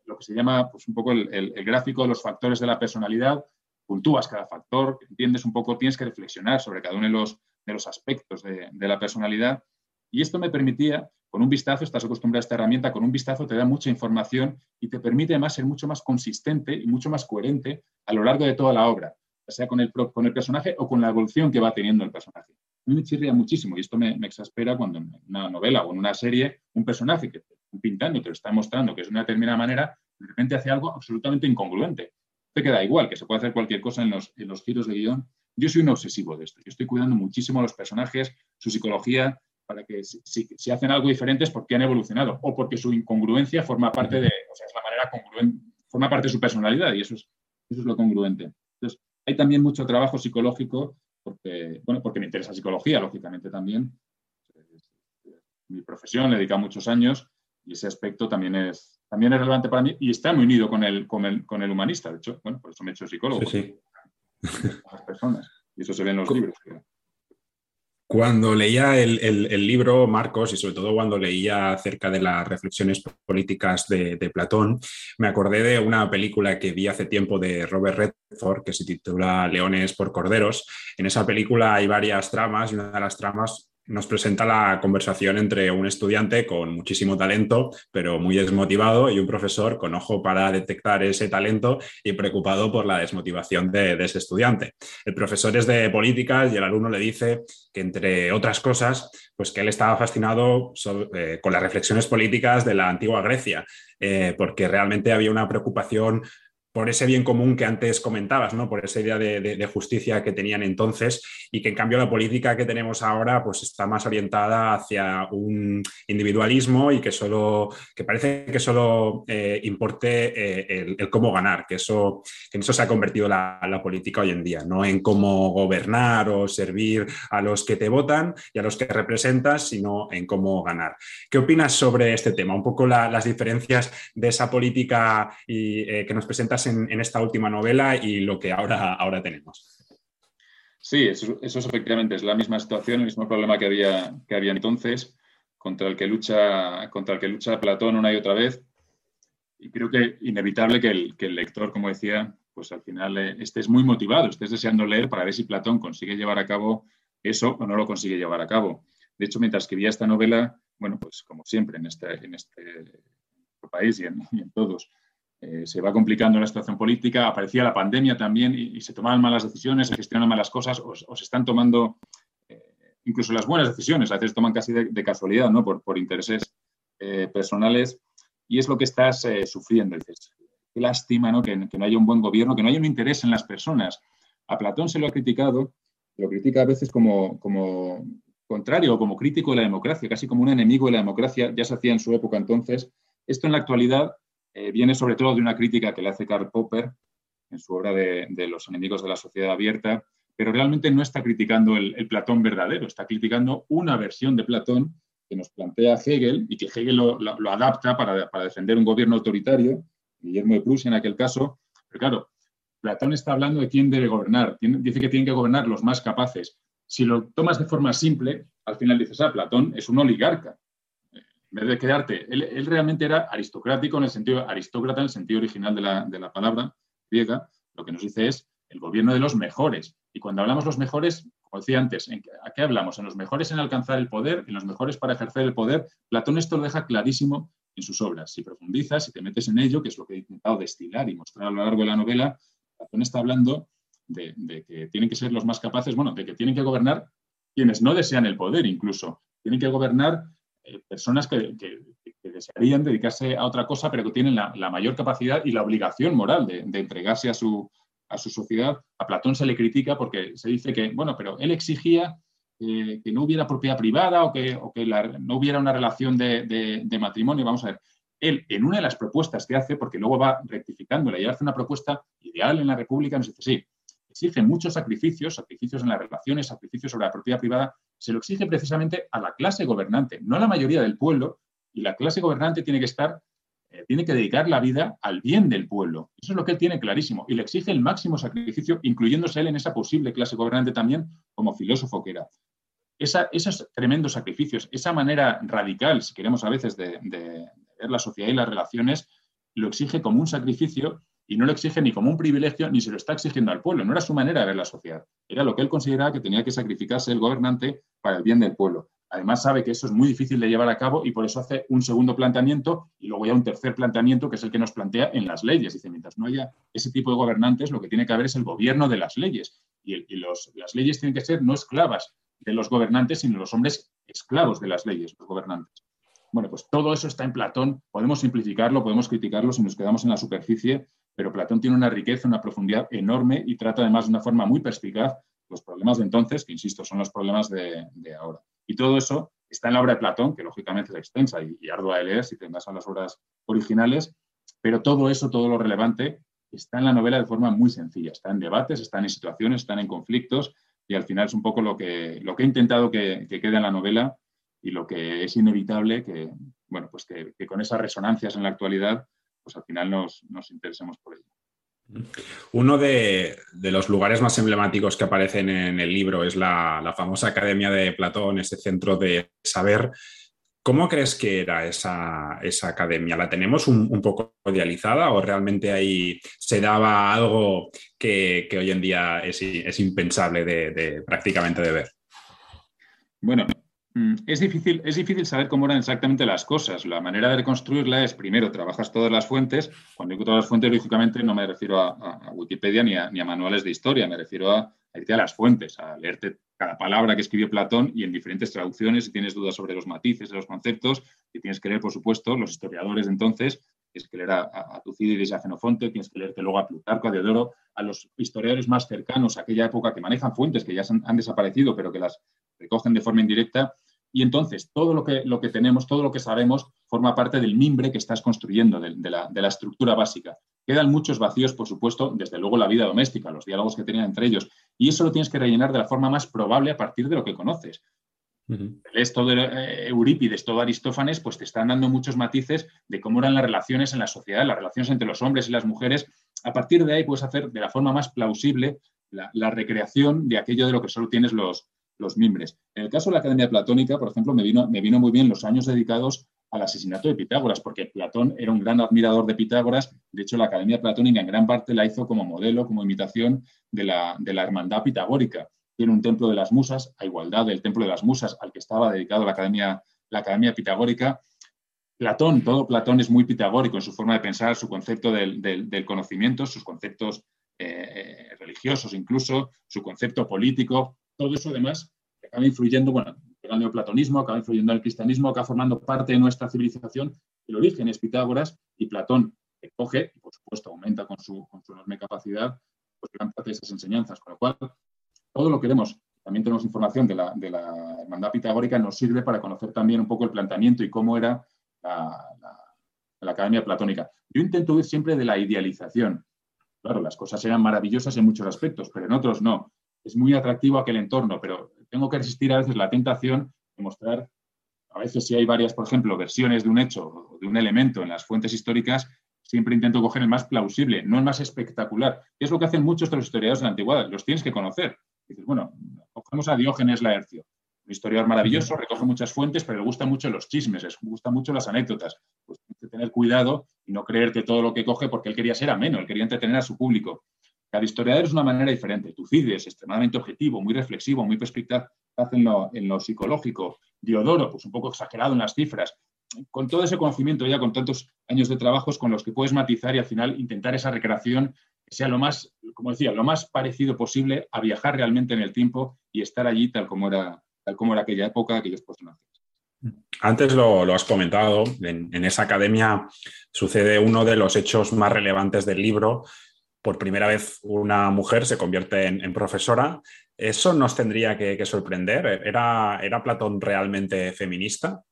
lo que se llama pues, un poco el, gráfico de los factores de la personalidad. Puntúas cada factor, entiendes un poco, tienes que reflexionar sobre cada uno de los, aspectos de la personalidad. Y esto me permitía con un vistazo, estás acostumbrado a esta herramienta, con un vistazo te da mucha información y te permite además ser mucho más consistente y mucho más coherente a lo largo de toda la obra, sea con el, con el personaje o con la evolución que va teniendo el personaje. A mí me chirría muchísimo y esto me, exaspera cuando en una novela o en una serie un personaje que pintando te lo está mostrando que es de una determinada manera, de repente hace algo absolutamente incongruente. Te queda igual, que se puede hacer cualquier cosa en los, en los giros de guion. Yo soy un obsesivo de esto. Yo estoy cuidando muchísimo a los personajes, su psicología, para que si, hacen algo diferente es porque han evolucionado o porque su incongruencia forma parte de, o sea, es la manera congruente, forma parte de su personalidad y eso es, eso es lo congruente. Entonces, hay también mucho trabajo psicológico porque, bueno, porque me interesa psicología, lógicamente también. Mi profesión, le he dedicado muchos años y ese aspecto también es, también es relevante para mí y está muy unido con el, con el, con el humanista. De hecho, bueno, por eso me he hecho psicólogo. Sí, sí. Las personas. Y eso se ve en los libros. Cuando leía el, libro, Marcos, y sobre todo cuando leía acerca de las reflexiones políticas de, Platón, me acordé de una película que vi hace tiempo de Robert Redford que se titula Leones por Corderos. En esa película hay varias tramas y una de las tramas nos presenta la conversación entre un estudiante con muchísimo talento, pero muy desmotivado, y un profesor con ojo para detectar ese talento y preocupado por la desmotivación de, ese estudiante. El profesor es de políticas y el alumno le dice que, entre otras cosas, pues que él estaba fascinado eh, con las reflexiones políticas de la antigua Grecia, eh, porque realmente había una preocupación por ese bien común que antes comentabas, ¿no? por esa idea de, justicia que tenían entonces y que en cambio la política que tenemos ahora pues está más orientada hacia un individualismo y que solo que parece que solo eh, importe eh, el, cómo ganar, que eso en eso se ha convertido la, política hoy en día, no en cómo gobernar o servir a los que te votan y a los que representas, sino en cómo ganar. ¿Qué opinas sobre este tema? Un poco las diferencias de esa política y, eh, que nos presentas en, esta última novela y lo que ahora, ahora tenemos. Sí, eso, eso efectivamente es la misma situación, el mismo problema que había, que había entonces, contra el, que lucha, contra el que lucha Platón una y otra vez. Y creo que inevitable que el, que el lector, como decía, pues al final eh, estés muy motivado, estés deseando leer para ver si Platón consigue llevar a cabo eso o no lo consigue llevar a cabo. De hecho, mientras escribía esta novela, bueno, pues como siempre en este, en este país y en todos, eh, se va complicando la situación política, aparecía la pandemia también y, se tomaban malas decisiones, se gestionan malas cosas o, se están tomando eh, incluso las buenas decisiones, a veces toman casi de, casualidad, ¿no? por, intereses eh, personales y es lo que estás sufriendo. Dices, qué lástima ¿no? Que, no haya un buen gobierno, que no haya un interés en las personas. A Platón se lo ha criticado, lo critica a veces como, como contrario o como crítico de la democracia, casi como un enemigo de la democracia, ya se hacía en su época entonces. Esto en la actualidad eh, viene sobre todo de una crítica que le hace Karl Popper en su obra de, Los enemigos de la sociedad abierta, pero realmente no está criticando el, Platón verdadero, está criticando una versión de Platón que nos plantea Hegel y que Hegel lo, adapta para, defender un gobierno autoritario, Guillermo de Prusia en aquel caso. Pero claro, Platón está hablando de quién debe gobernar, dice que tienen que gobernar los más capaces. Si lo tomas de forma simple, al final dices, ah, Platón es un oligarca, en vez de quedarte, él, realmente era aristocrático en el sentido, aristócrata en el sentido original de la, de la palabra griega, lo que nos dice es el gobierno de los mejores. Y cuando hablamos los mejores, como decía antes, ¿a qué hablamos? En los mejores en alcanzar el poder, en los mejores para ejercer el poder. Platón esto lo deja clarísimo en sus obras. Si profundizas, si te metes en ello, que es lo que he intentado destilar y mostrar a lo largo de la novela, Platón está hablando de, de que tienen que ser los más capaces, bueno, de que tienen que gobernar quienes no desean el poder incluso. Tienen que gobernar eh, personas que, desearían dedicarse a otra cosa, pero que tienen la, mayor capacidad y la obligación moral de, entregarse a su, a su sociedad. A Platón se le critica porque se dice que, bueno, pero él exigía que, no hubiera propiedad privada o que, no hubiera una relación de, matrimonio. Vamos a ver, él en una de las propuestas que hace, porque luego va rectificándola y hace una propuesta ideal en la República, nos dice, sí, exige muchos sacrificios, sacrificios en las relaciones, sacrificios sobre la propiedad privada, se lo exige precisamente a la clase gobernante, no a la mayoría del pueblo, y la clase gobernante tiene que estar, eh, tiene que dedicar la vida al bien del pueblo. Eso es lo que él tiene clarísimo, y le exige el máximo sacrificio, incluyéndose él en esa posible clase gobernante también, como filósofo que era. esos tremendos sacrificios, esa manera radical, si queremos a veces, de ver la sociedad y las relaciones, lo exige como un sacrificio y no lo exige ni como un privilegio ni se lo está exigiendo al pueblo. No era su manera de ver la sociedad. Era lo que él consideraba que tenía que sacrificarse el gobernante para el bien del pueblo. Además sabe que eso es muy difícil de llevar a cabo y por eso hace un segundo planteamiento y luego ya un tercer planteamiento que es el que nos plantea en las leyes. Dice, mientras no haya ese tipo de gobernantes, lo que tiene que haber es el gobierno de las leyes. Y, las leyes tienen que ser no esclavas de los gobernantes, sino los hombres esclavos de las leyes, los gobernantes. Bueno, pues todo eso está en Platón. Podemos simplificarlo, podemos criticarlo si nos quedamos en la superficie, pero Platón tiene una riqueza, una profundidad enorme y trata además de una forma muy perspicaz los problemas de entonces, que insisto, son los problemas de, ahora. Y todo eso está en la obra de Platón, que lógicamente es extensa y, ardua de leer si te vas a las obras originales, pero todo eso, todo lo relevante, está en la novela de forma muy sencilla. Está en debates, están en situaciones, están en conflictos y al final es un poco lo que, lo que he intentado que, quede en la novela y lo que es inevitable que, bueno, pues que con esas resonancias en la actualidad pues al final nos, interesemos por ello. Uno de, los lugares más emblemáticos que aparecen en el libro es la, famosa Academia de Platón, ese centro de saber. ¿Cómo crees que era esa, academia? ¿La tenemos un, poco idealizada o realmente ahí se daba algo que, hoy en día es, impensable de, prácticamente de ver? Bueno, es difícil, es difícil saber cómo eran exactamente las cosas. La manera de reconstruirla es, primero, trabajas todas las fuentes. Cuando digo todas las fuentes, lógicamente no me refiero a, Wikipedia ni a, manuales de historia, me refiero a, irte a las fuentes, a leerte cada palabra que escribió Platón y en diferentes traducciones. Si tienes dudas sobre los matices los conceptos, y tienes que leer, por supuesto, los historiadores de entonces, tienes que leer a, Tucídides y a Xenofonte, tienes que leerte luego a Plutarco, a Diodoro, a los historiadores más cercanos a aquella época que manejan fuentes que ya han desaparecido, pero que las recogen de forma indirecta. Y entonces todo lo que, lo que tenemos, todo lo que sabemos, forma parte del mimbre que estás construyendo, de, la, estructura básica. Quedan muchos vacíos, por supuesto, desde luego la vida doméstica, los diálogos que tenían entre ellos. Y eso lo tienes que rellenar de la forma más probable a partir de lo que conoces. Esto de eh, Eurípides, todo Aristófanes, pues te están dando muchos matices de cómo eran las relaciones en la sociedad, las relaciones entre los hombres y las mujeres. A partir de ahí puedes hacer de la forma más plausible la recreación de aquello de lo que solo tienes los, los mimbres. En el caso de la Academia Platónica, por ejemplo, me vino, me vino muy bien los años dedicados al asesinato de Pitágoras, porque Platón era un gran admirador de Pitágoras. De hecho, la Academia Platónica en gran parte la hizo como modelo, como imitación de la, de la hermandad pitagórica. Tiene un templo de las musas, a igualdad del templo de las musas al que estaba dedicado la Academia, la Academia Pitagórica. Platón, todo Platón es muy pitagórico en su forma de pensar, su concepto del, conocimiento, sus conceptos eh, religiosos incluso, su concepto político, todo eso además acaba influyendo, bueno, el neoplatonismo, acaba influyendo en el cristianismo, acaba formando parte de nuestra civilización. El origen es Pitágoras y Platón coge, y por supuesto aumenta con su, enorme capacidad, pues gran parte de esas enseñanzas. Con lo cual, todo lo que vemos, también tenemos información de la, hermandad pitagórica, nos sirve para conocer también un poco el planteamiento y cómo era la, academia platónica. Yo intento ir siempre de la idealización. Claro, las cosas eran maravillosas en muchos aspectos, pero en otros no es muy atractivo aquel entorno, pero tengo que resistir a veces la tentación de mostrar, a veces si hay varias, por ejemplo, versiones de un hecho o de un elemento en las fuentes históricas, siempre intento coger el más plausible, no el más espectacular. es lo que hacen muchos de los historiadores de la antigüedad, los tienes que conocer. dices, bueno, cogemos a Diógenes Laercio, un historiador maravilloso, recoge muchas fuentes, pero le gustan mucho los chismes, le gustan mucho las anécdotas. Pues tienes que tener cuidado y no creerte todo lo que coge porque él quería ser ameno, él quería entretener a su público. Cada historiador es una manera diferente. Tucídides, extremadamente objetivo, muy reflexivo, muy perspicaz en lo, en lo psicológico. Diodoro, pues un poco exagerado en las cifras. Con todo ese conocimiento ya, con tantos años de trabajos con los que puedes matizar y al final intentar esa recreación sea lo más, como decía, lo más parecido posible a viajar realmente en el tiempo y estar allí tal como era, tal como era aquella época, aquellos personajes. Antes lo, has comentado, en, en, esa academia sucede uno de los hechos más relevantes del libro, por primera vez una mujer se convierte en, profesora. ¿Eso nos tendría que, sorprender? ¿Era, ¿Era Platón realmente feminista?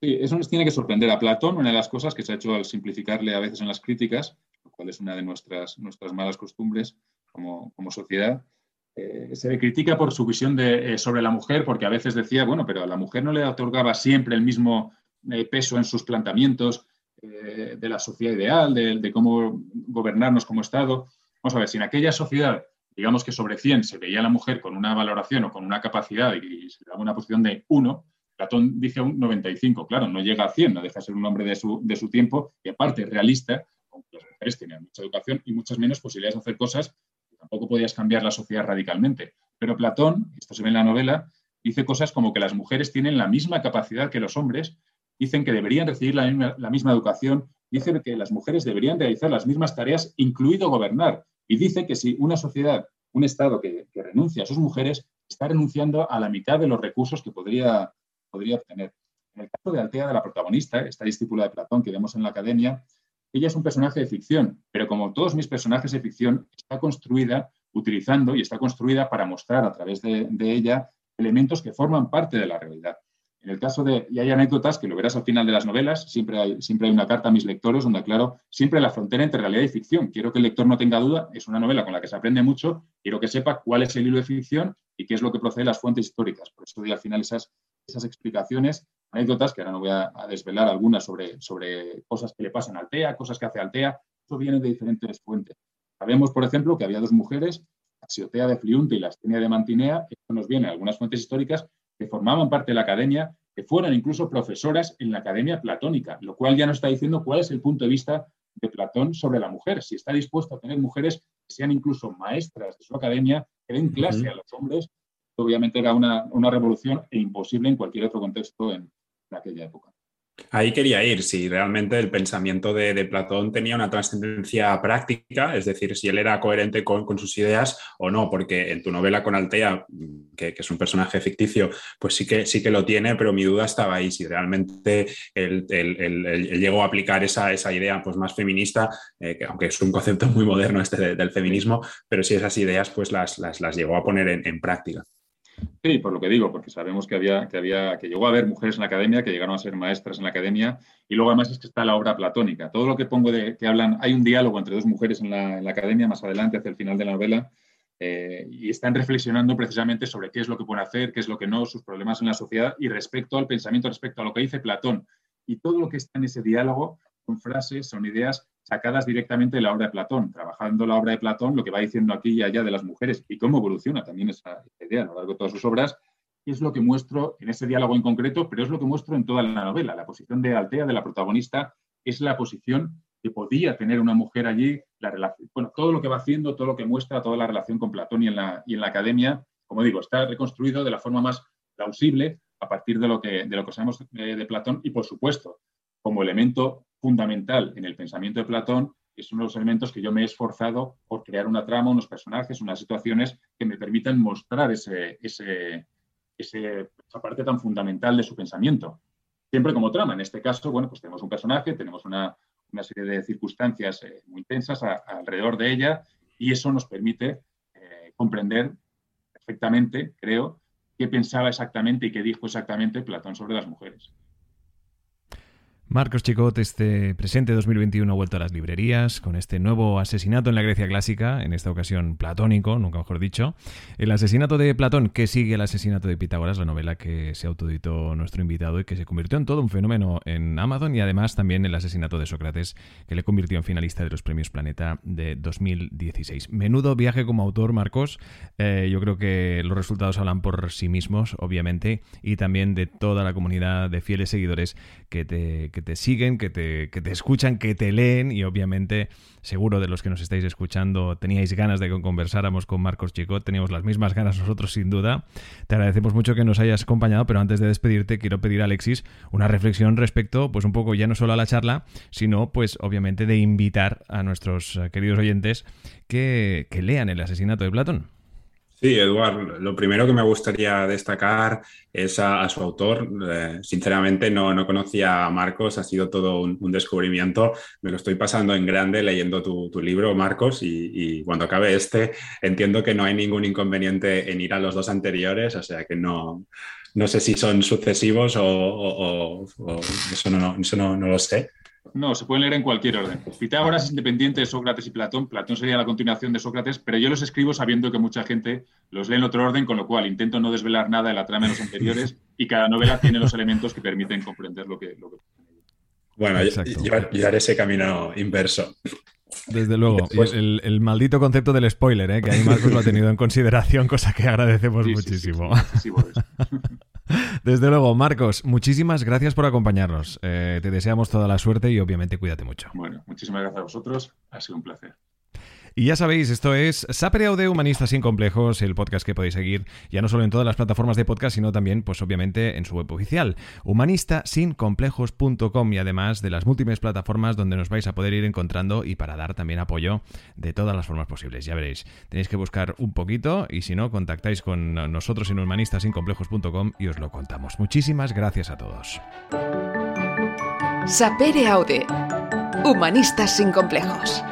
Sí, eso nos tiene que sorprender a Platón. Una de las cosas que se ha hecho al simplificarle a veces en las críticas, lo cual es una de nuestras, nuestras malas costumbres como, sociedad, eh, se le critica por su visión de, eh, sobre la mujer, porque a veces decía, bueno, pero a la mujer no le otorgaba siempre el mismo eh, peso en sus planteamientos de la sociedad ideal, de, cómo gobernarnos como Estado. Vamos a ver, si en aquella sociedad digamos que sobre 100 se veía a la mujer con una valoración o con una capacidad y se daba una posición de 1, Platón dice un 95, claro, no llega a 100, no deja de ser un hombre de su, de su tiempo y aparte realista, aunque las mujeres tenían mucha educación y muchas menos posibilidades de hacer cosas, tampoco podías cambiar la sociedad radicalmente. Pero Platón, esto se ve en la novela, dice cosas como que las mujeres tienen la misma capacidad que los hombres, dicen que deberían recibir la misma, educación, dice que las mujeres deberían realizar las mismas tareas, incluido gobernar, y dice que si una sociedad, un Estado que, renuncia a sus mujeres, está renunciando a la mitad de los recursos que podría, podría obtener. En el caso de Altea, de la protagonista, esta discípula de Platón que vemos en la academia, ella es un personaje de ficción, pero como todos mis personajes de ficción, está construida utilizando y está construida para mostrar a través de ella elementos que forman parte de la realidad. En el caso de, y hay anécdotas que lo verás al final de las novelas, siempre hay, siempre hay una carta a mis lectores donde aclaro siempre la frontera entre realidad y ficción. Quiero que el lector no tenga duda, es una novela con la que se aprende mucho, quiero que sepa cuál es el hilo de ficción y qué es lo que procede de las fuentes históricas. Por eso doy al final esas, esas explicaciones, anécdotas, que ahora no voy a, desvelar algunas sobre, sobre cosas que le pasan a Altea, cosas que hace Altea, eso viene de diferentes fuentes. Sabemos, por ejemplo, que había dos mujeres, Axiotea de Fliunte y la Astenia de Mantinea, esto nos viene de algunas fuentes históricas, que formaban parte de la academia, que fueran incluso profesoras en la academia platónica, lo cual ya nos está diciendo cuál es el punto de vista de Platón sobre la mujer, si está dispuesto a tener mujeres que sean incluso maestras de su academia, que den clase a los hombres, obviamente era una, revolución e imposible en cualquier otro contexto en aquella época. Ahí quería ir, si realmente el pensamiento de, Platón tenía una trascendencia práctica, es decir, si él era coherente con, sus ideas o no, porque en tu novela con Altea, que, es un personaje ficticio, pues sí que, sí que lo tiene, pero mi duda estaba ahí, si realmente él, llegó a aplicar esa, idea pues, más feminista, eh, aunque es un concepto muy moderno este del feminismo, pero si esas ideas pues, las, las, llegó a poner en práctica. Sí, por lo que digo, porque sabemos que había, que había, que llegó a haber mujeres en la academia, que llegaron a ser maestras en la academia, y luego además es que está la obra platónica. Todo lo que pongo de que hablan, hay un diálogo entre dos mujeres en la, academia más adelante, hacia el final de la novela, eh, y están reflexionando precisamente sobre qué es lo que pueden hacer, qué es lo que no, sus problemas en la sociedad y respecto al pensamiento, respecto a lo que dice Platón. Y todo lo que está en ese diálogo son frases, son ideas sacadas directamente de la obra de Platón, trabajando la obra de Platón, lo que va diciendo aquí y allá de las mujeres y cómo evoluciona también esa idea a lo largo de todas sus obras, es lo que muestro en ese diálogo en concreto, pero es lo que muestro en toda la novela. La posición de Altea, de la protagonista, es la posición que podía tener una mujer allí, la relación, bueno, todo lo que va haciendo, todo lo que muestra, toda la relación con Platón y en la, y en la academia, como digo, está reconstruido de la forma más plausible a partir de lo que, de lo que sabemos de Platón y, por supuesto, como elemento fundamental en el pensamiento de Platón, es uno de los elementos que yo me he esforzado por crear una trama, unos personajes, unas situaciones que me permitan mostrar ese, esa parte tan fundamental de su pensamiento. Siempre como trama. En este caso, bueno, pues tenemos un personaje, tenemos una, serie de circunstancias eh, muy intensas alrededor de ella y eso nos permite eh, comprender perfectamente, creo, qué pensaba exactamente y qué dijo exactamente Platón sobre las mujeres. Marcos Chicot, este presente 2021 ha vuelto a las librerías con este nuevo asesinato en la Grecia clásica, en esta ocasión platónico, nunca mejor dicho. El asesinato de Platón, que sigue el asesinato de Pitágoras, la novela que se autoeditó nuestro invitado y que se convirtió en todo un fenómeno en Amazon y además también el asesinato de Sócrates, que le convirtió en finalista de los premios Planeta de 2016. Menudo viaje como autor, Marcos. Eh, yo creo que los resultados hablan por sí mismos, obviamente, y también de toda la comunidad de fieles seguidores que te te siguen, que te, que te escuchan, que te leen y obviamente seguro de los que nos estáis escuchando teníais ganas de que conversáramos con Marcos Chicot, teníamos las mismas ganas nosotros sin duda. Te agradecemos mucho que nos hayas acompañado, pero antes de despedirte quiero pedir a Alexis una reflexión respecto pues un poco ya no solo a la charla, sino pues obviamente de invitar a nuestros queridos oyentes que, que lean el asesinato de Platón. Sí, Eduard, lo primero que me gustaría destacar es a, su autor. Eh, sinceramente no, no, conocía a Marcos, ha sido todo un, descubrimiento. Me lo estoy pasando en grande leyendo tu, libro, Marcos, y, cuando acabe este entiendo que no hay ningún inconveniente en ir a los dos anteriores, o sea que no, no sé si son sucesivos o, eso, no, eso no, no lo sé. No, se pueden leer en cualquier orden. Pitágoras es independiente de Sócrates y Platón. Platón sería la continuación de Sócrates, pero yo los escribo sabiendo que mucha gente los lee en otro orden, con lo cual intento no desvelar nada de la trama de los anteriores y cada novela tiene los elementos que permiten comprender lo que. Lo que... Bueno, yo, haré ese camino inverso. Desde luego. el, maldito concepto del spoiler, ¿eh? que ahí Marcos lo ha tenido en consideración, cosa que agradecemos muchísimo. Desde luego, Marcos, muchísimas gracias por acompañarnos. Eh, te deseamos toda la suerte y obviamente cuídate mucho. Bueno, muchísimas gracias a vosotros. Ha sido un placer. Y ya sabéis, esto es Sapere Aude Humanistas sin Complejos, el podcast que podéis seguir ya no solo en todas las plataformas de podcast, sino también, pues obviamente, en su web oficial, humanistasincomplejos.com y además de las múltiples plataformas donde nos vais a poder ir encontrando y para dar también apoyo de todas las formas posibles. Ya veréis, tenéis que buscar un poquito y si no, contactáis con nosotros en humanistasincomplejos.com y os lo contamos. Muchísimas gracias a todos. Sapere Aude, Humanistas sin Complejos.